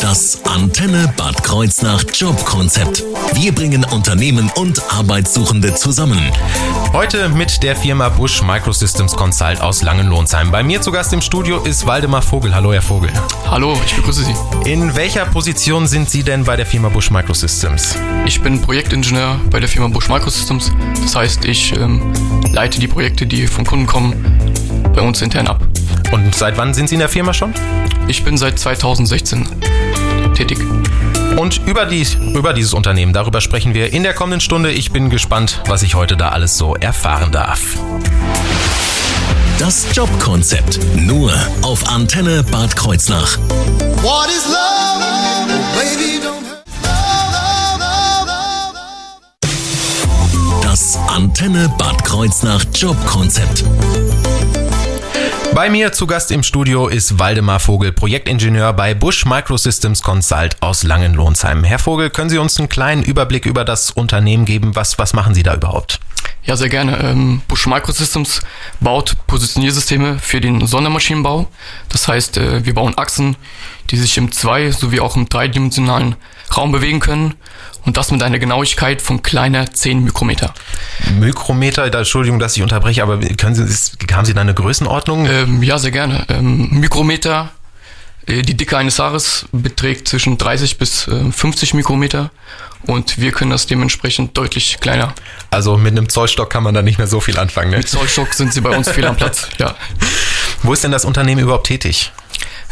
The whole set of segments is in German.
Das Antenne Bad Kreuznach Jobkonzept. Wir bringen Unternehmen und Arbeitssuchende zusammen. Heute mit der Firma Busch Microsystems Consult aus Langenlohnsheim. Bei mir zu Gast im Studio ist Waldemar Vogel. Hallo, Herr Vogel. Hallo, ich begrüße Sie. In welcher Position sind Sie denn bei der Firma Busch Microsystems? Ich bin Projektingenieur bei der Firma Busch Microsystems. Das heißt, ich ähm, leite die Projekte, die vom Kunden kommen, bei uns intern ab. Und seit wann sind Sie in der Firma schon? Ich bin seit 2016 tätig. Und über, dies, über dieses Unternehmen, darüber sprechen wir in der kommenden Stunde. Ich bin gespannt, was ich heute da alles so erfahren darf. Das Jobkonzept. Nur auf Antenne Bad Kreuznach. What is love? Baby, don't hurt. Das Antenne Bad Kreuznach Jobkonzept. Bei mir zu Gast im Studio ist Waldemar Vogel, Projektingenieur bei Busch Microsystems Consult aus Langenlohnsheim. Herr Vogel, können Sie uns einen kleinen Überblick über das Unternehmen geben? Was, was machen Sie da überhaupt? Ja, sehr gerne. Ähm, Busch Microsystems baut Positioniersysteme für den Sondermaschinenbau. Das heißt, äh, wir bauen Achsen, die sich im zwei- sowie auch im dreidimensionalen Raum bewegen können und das mit einer Genauigkeit von kleiner 10 Mikrometer. Mikrometer, da, Entschuldigung, dass ich unterbreche, aber können Sie, ist- haben Sie da eine Größenordnung? Ähm, ja, sehr gerne. Ähm, Mikrometer, äh, die Dicke eines Haares beträgt zwischen 30 bis äh, 50 Mikrometer und wir können das dementsprechend deutlich kleiner. Also mit einem Zollstock kann man da nicht mehr so viel anfangen. Ne? Mit Zollstock sind sie bei uns fehl am Platz. Ja. Wo ist denn das Unternehmen überhaupt tätig?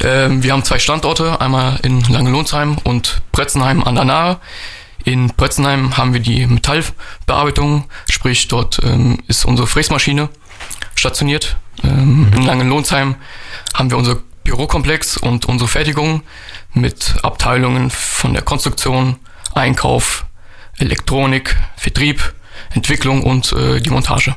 Ähm, wir haben zwei Standorte, einmal in Langelohnsheim und Bretzenheim an der Nahe. In Bretzenheim haben wir die Metallbearbeitung, sprich dort ähm, ist unsere Fräsmaschine stationiert. Ähm, In Langenlohnsheim haben wir unser Bürokomplex und unsere Fertigung mit Abteilungen von der Konstruktion, Einkauf, Elektronik, Vertrieb, Entwicklung und äh, die Montage.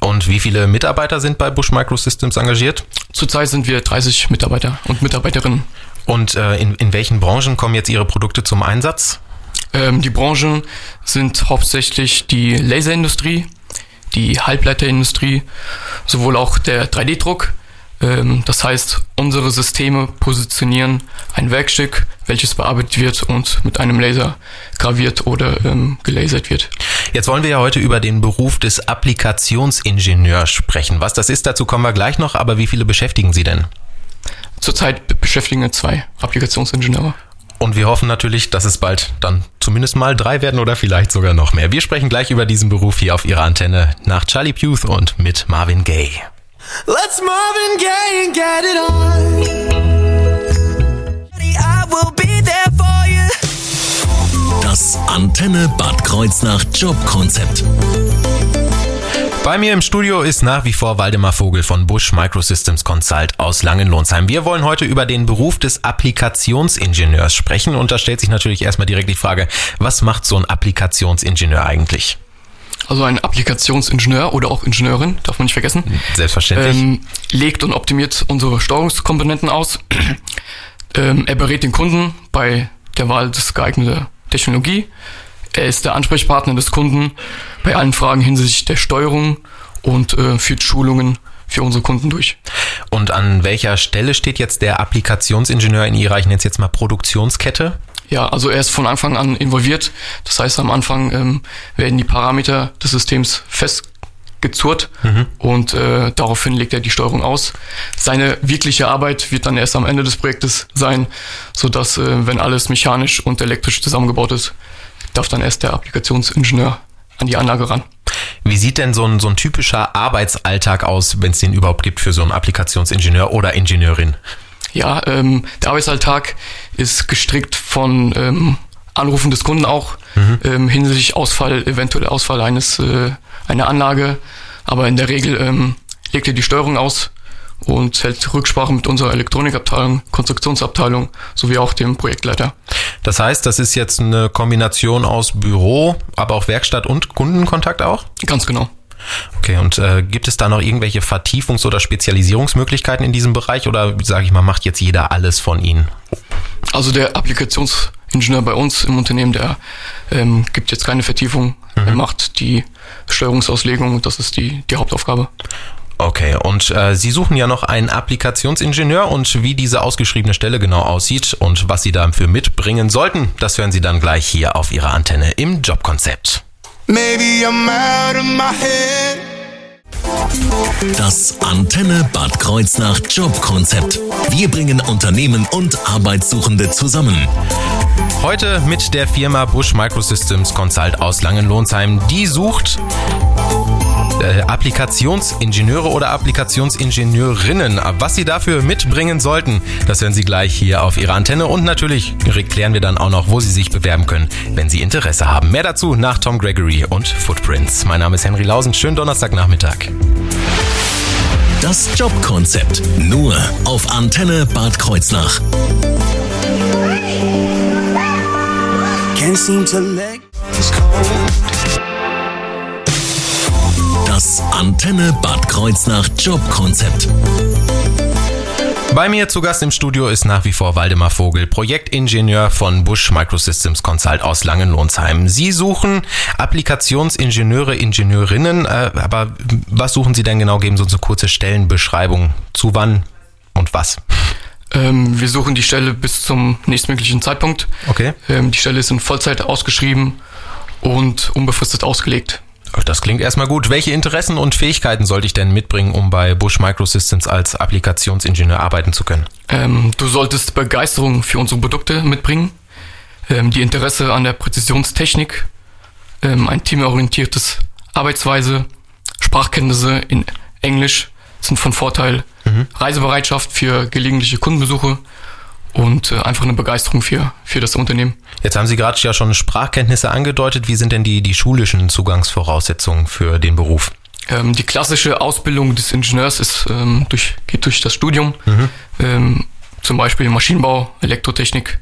Und wie viele Mitarbeiter sind bei Busch Microsystems engagiert? Zurzeit sind wir 30 Mitarbeiter und Mitarbeiterinnen. Und äh, in, in welchen Branchen kommen jetzt Ihre Produkte zum Einsatz? Ähm, die Branchen sind hauptsächlich die Laserindustrie, die Halbleiterindustrie, sowohl auch der 3D-Druck. Ähm, das heißt, unsere Systeme positionieren ein Werkstück, welches bearbeitet wird und mit einem Laser graviert oder ähm, gelasert wird. Jetzt wollen wir ja heute über den Beruf des Applikationsingenieurs sprechen. Was das ist, dazu kommen wir gleich noch, aber wie viele beschäftigen Sie denn? Zurzeit be- beschäftigen wir zwei Applikationsingenieure. Und wir hoffen natürlich, dass es bald dann zumindest mal drei werden oder vielleicht sogar noch mehr. Wir sprechen gleich über diesen Beruf hier auf Ihrer Antenne nach Charlie Puth und mit Marvin Gaye. Let's Marvin Gaye and get it on. I will be there for you. Das Antenne Bad Kreuznach Jobkonzept. Bei mir im Studio ist nach wie vor Waldemar Vogel von Busch Microsystems Consult aus Langenlohnsheim. Wir wollen heute über den Beruf des Applikationsingenieurs sprechen und da stellt sich natürlich erstmal direkt die Frage, was macht so ein Applikationsingenieur eigentlich? Also ein Applikationsingenieur oder auch Ingenieurin, darf man nicht vergessen. Selbstverständlich. ähm, legt und optimiert unsere Steuerungskomponenten aus. ähm, er berät den Kunden bei der Wahl des geeigneten Technologie. Er ist der Ansprechpartner des Kunden bei allen Fragen hinsichtlich der Steuerung und äh, führt Schulungen für unsere Kunden durch. Und an welcher Stelle steht jetzt der Applikationsingenieur in Ihrer, ich nenne es jetzt mal Produktionskette? Ja, also er ist von Anfang an involviert. Das heißt, am Anfang ähm, werden die Parameter des Systems festgezurrt und äh, daraufhin legt er die Steuerung aus. Seine wirkliche Arbeit wird dann erst am Ende des Projektes sein, sodass, äh, wenn alles mechanisch und elektrisch zusammengebaut ist, darf dann erst der Applikationsingenieur an die Anlage ran. Wie sieht denn so ein, so ein typischer Arbeitsalltag aus, wenn es den überhaupt gibt für so einen Applikationsingenieur oder Ingenieurin? Ja, ähm, der Arbeitsalltag ist gestrickt von ähm, Anrufen des Kunden auch ähm, hinsichtlich Ausfall, eventuell Ausfall eines äh, einer Anlage. Aber in der Regel ähm, legt er die Steuerung aus und hält Rücksprache mit unserer Elektronikabteilung, Konstruktionsabteilung sowie auch dem Projektleiter. Das heißt, das ist jetzt eine Kombination aus Büro, aber auch Werkstatt und Kundenkontakt auch? Ganz genau. Okay, und äh, gibt es da noch irgendwelche Vertiefungs- oder Spezialisierungsmöglichkeiten in diesem Bereich oder sage ich mal, macht jetzt jeder alles von Ihnen? Also der Applikationsingenieur bei uns im Unternehmen, der ähm, gibt jetzt keine Vertiefung. Er macht die Steuerungsauslegung und das ist die, die Hauptaufgabe. Okay, und äh, Sie suchen ja noch einen Applikationsingenieur und wie diese ausgeschriebene Stelle genau aussieht und was Sie dafür mitbringen sollten, das hören Sie dann gleich hier auf Ihrer Antenne im Jobkonzept. Maybe I'm out of my head. Das Antenne Bad Kreuznach Jobkonzept. Wir bringen Unternehmen und Arbeitssuchende zusammen. Heute mit der Firma Bush Microsystems Consult aus Langenlohnsheim. Die sucht äh, Applikationsingenieure oder Applikationsingenieurinnen. Was sie dafür mitbringen sollten, das hören Sie gleich hier auf Ihrer Antenne. Und natürlich klären wir dann auch noch, wo Sie sich bewerben können, wenn Sie Interesse haben. Mehr dazu nach Tom Gregory und Footprints. Mein Name ist Henry Lausen. Schönen Donnerstagnachmittag. Das Jobkonzept. Nur auf Antenne Bad Kreuznach. Can't seem to let this cold. Antenne Bad Kreuznach Jobkonzept. Bei mir zu Gast im Studio ist nach wie vor Waldemar Vogel, Projektingenieur von Bush Microsystems Consult aus Langenlohnsheim. Sie suchen Applikationsingenieure, Ingenieurinnen, äh, aber was suchen Sie denn genau? Geben Sie uns eine kurze Stellenbeschreibung. Zu wann und was? Ähm, wir suchen die Stelle bis zum nächstmöglichen Zeitpunkt. Okay. Ähm, die Stelle ist in Vollzeit ausgeschrieben und unbefristet ausgelegt. Das klingt erstmal gut. Welche Interessen und Fähigkeiten sollte ich denn mitbringen, um bei Bush Microsystems als Applikationsingenieur arbeiten zu können? Ähm, du solltest Begeisterung für unsere Produkte mitbringen, ähm, die Interesse an der Präzisionstechnik, ähm, ein teamorientiertes Arbeitsweise, Sprachkenntnisse in Englisch sind von Vorteil, Reisebereitschaft für gelegentliche Kundenbesuche und äh, einfach eine Begeisterung für, für das Unternehmen. Jetzt haben Sie gerade ja schon Sprachkenntnisse angedeutet. Wie sind denn die, die schulischen Zugangsvoraussetzungen für den Beruf? Ähm, die klassische Ausbildung des Ingenieurs ist, ähm, durch, geht durch das Studium, ähm, zum Beispiel Maschinenbau, Elektrotechnik,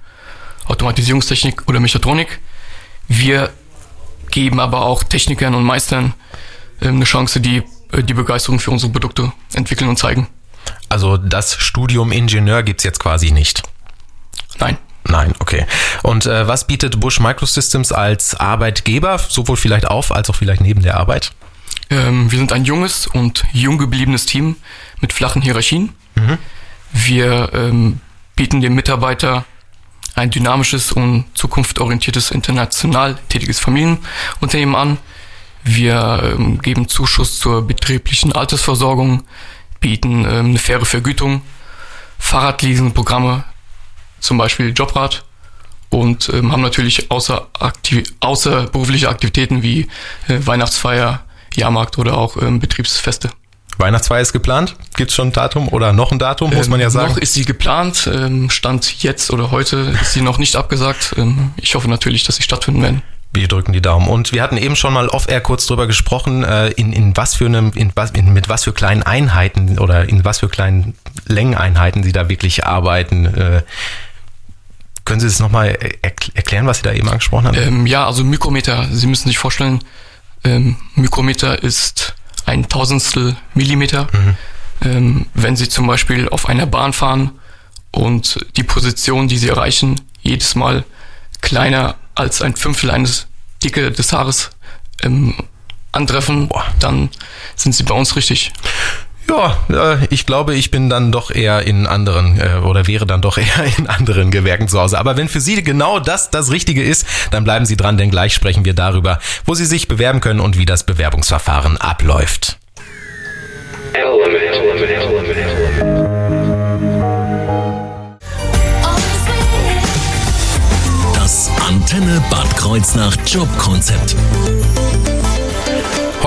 Automatisierungstechnik oder Mechatronik. Wir geben aber auch Technikern und Meistern ähm, eine Chance, die äh, die Begeisterung für unsere Produkte entwickeln und zeigen. Also das Studium Ingenieur gibt's jetzt quasi nicht. Nein. Nein, okay. Und äh, was bietet Bush Microsystems als Arbeitgeber, sowohl vielleicht auf als auch vielleicht neben der Arbeit? Ähm, wir sind ein junges und jung gebliebenes Team mit flachen Hierarchien. Wir ähm, bieten dem Mitarbeiter ein dynamisches und zukunftsorientiertes, international tätiges Familienunternehmen an. Wir ähm, geben Zuschuss zur betrieblichen Altersversorgung, bieten ähm, eine faire Vergütung, Fahrradleasingprogramme, zum Beispiel Jobrad und ähm, haben natürlich außer aktiv außerberufliche Aktivitäten wie äh, Weihnachtsfeier, Jahrmarkt oder auch ähm, Betriebsfeste. Weihnachtsfeier ist geplant? Gibt's schon ein Datum oder noch ein Datum, muss man ja Ähm, sagen? Noch ist sie geplant, ähm, Stand jetzt oder heute ist sie noch nicht abgesagt. Ähm, ich hoffe natürlich, dass sie stattfinden werden. Wir drücken die Daumen. Und wir hatten eben schon mal off-air kurz drüber gesprochen, äh, in, in was für einem, in was, in, mit was für kleinen Einheiten oder in was für kleinen Längeneinheiten Sie da wirklich arbeiten. Können Sie es nochmal erkl erklären, was Sie da eben angesprochen haben? Ähm, ja, also Mikrometer, Sie müssen sich vorstellen, ähm, Mikrometer ist ein Tausendstel Millimeter. Ähm, wenn Sie zum Beispiel auf einer Bahn fahren und die Position, die Sie erreichen, jedes Mal kleiner als ein Fünftel eines Dicke des Haares ähm, antreffen, dann sind Sie bei uns richtig. Ja, äh, ich glaube, ich bin dann doch eher in anderen äh, oder wäre dann doch eher in anderen Gewerken zu Hause. Aber wenn für Sie genau das das Richtige ist, dann bleiben Sie dran, denn gleich sprechen wir darüber, wo Sie sich bewerben können und wie das Bewerbungsverfahren abläuft. Das Antenne Bad Kreuznach Jobkonzept.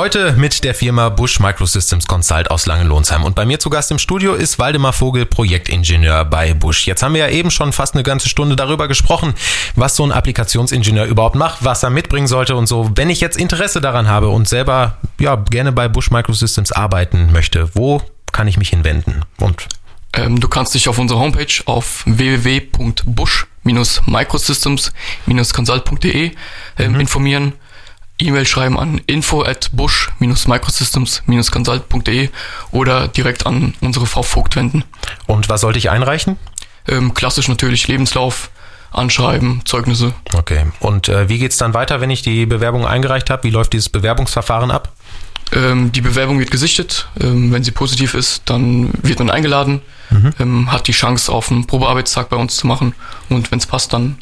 Heute mit der Firma Bush Microsystems Consult aus Langenlohnsheim. Und bei mir zu Gast im Studio ist Waldemar Vogel, Projektingenieur bei Bush. Jetzt haben wir ja eben schon fast eine ganze Stunde darüber gesprochen, was so ein Applikationsingenieur überhaupt macht, was er mitbringen sollte und so. Wenn ich jetzt Interesse daran habe und selber ja gerne bei Bush Microsystems arbeiten möchte, wo kann ich mich hinwenden? Und Ähm, du kannst dich auf unserer Homepage auf www.bush-microsystems-consult.de ähm, informieren, E-Mail schreiben an info at bush-microsystems-consult.de oder direkt an unsere Frau Vogt wenden. und was sollte ich einreichen? Ähm, klassisch natürlich Lebenslauf, Anschreiben, Zeugnisse. Okay. Und äh, wie geht's dann weiter, wenn ich die Bewerbung eingereicht habe? Wie läuft dieses Bewerbungsverfahren ab? Ähm, die Bewerbung wird gesichtet. Ähm, wenn sie positiv ist, dann wird man eingeladen, ähm, hat die Chance, auf einen Probearbeitstag bei uns zu machen. Und wenn es passt, dann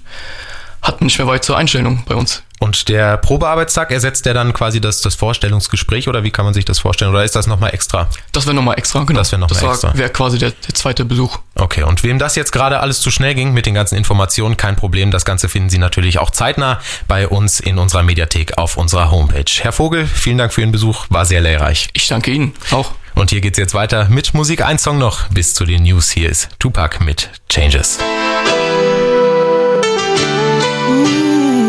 hat man nicht mehr weit zur Einstellung bei uns. Und der Probearbeitstag ersetzt der dann quasi das, das Vorstellungsgespräch oder wie kann man sich das vorstellen? Oder ist das nochmal extra? Das wäre nochmal extra, genau. Das wäre noch mal war- extra. wäre quasi der, der zweite Besuch. Okay, und wem das jetzt gerade alles zu schnell ging mit den ganzen Informationen, kein Problem. Das Ganze finden Sie natürlich auch zeitnah bei uns in unserer Mediathek auf unserer Homepage. Herr Vogel, vielen Dank für Ihren Besuch, war sehr lehrreich. Ich danke Ihnen auch. Und hier geht's jetzt weiter mit Musik. Ein Song noch bis zu den News. Hier ist Tupac mit Changes. Ooh.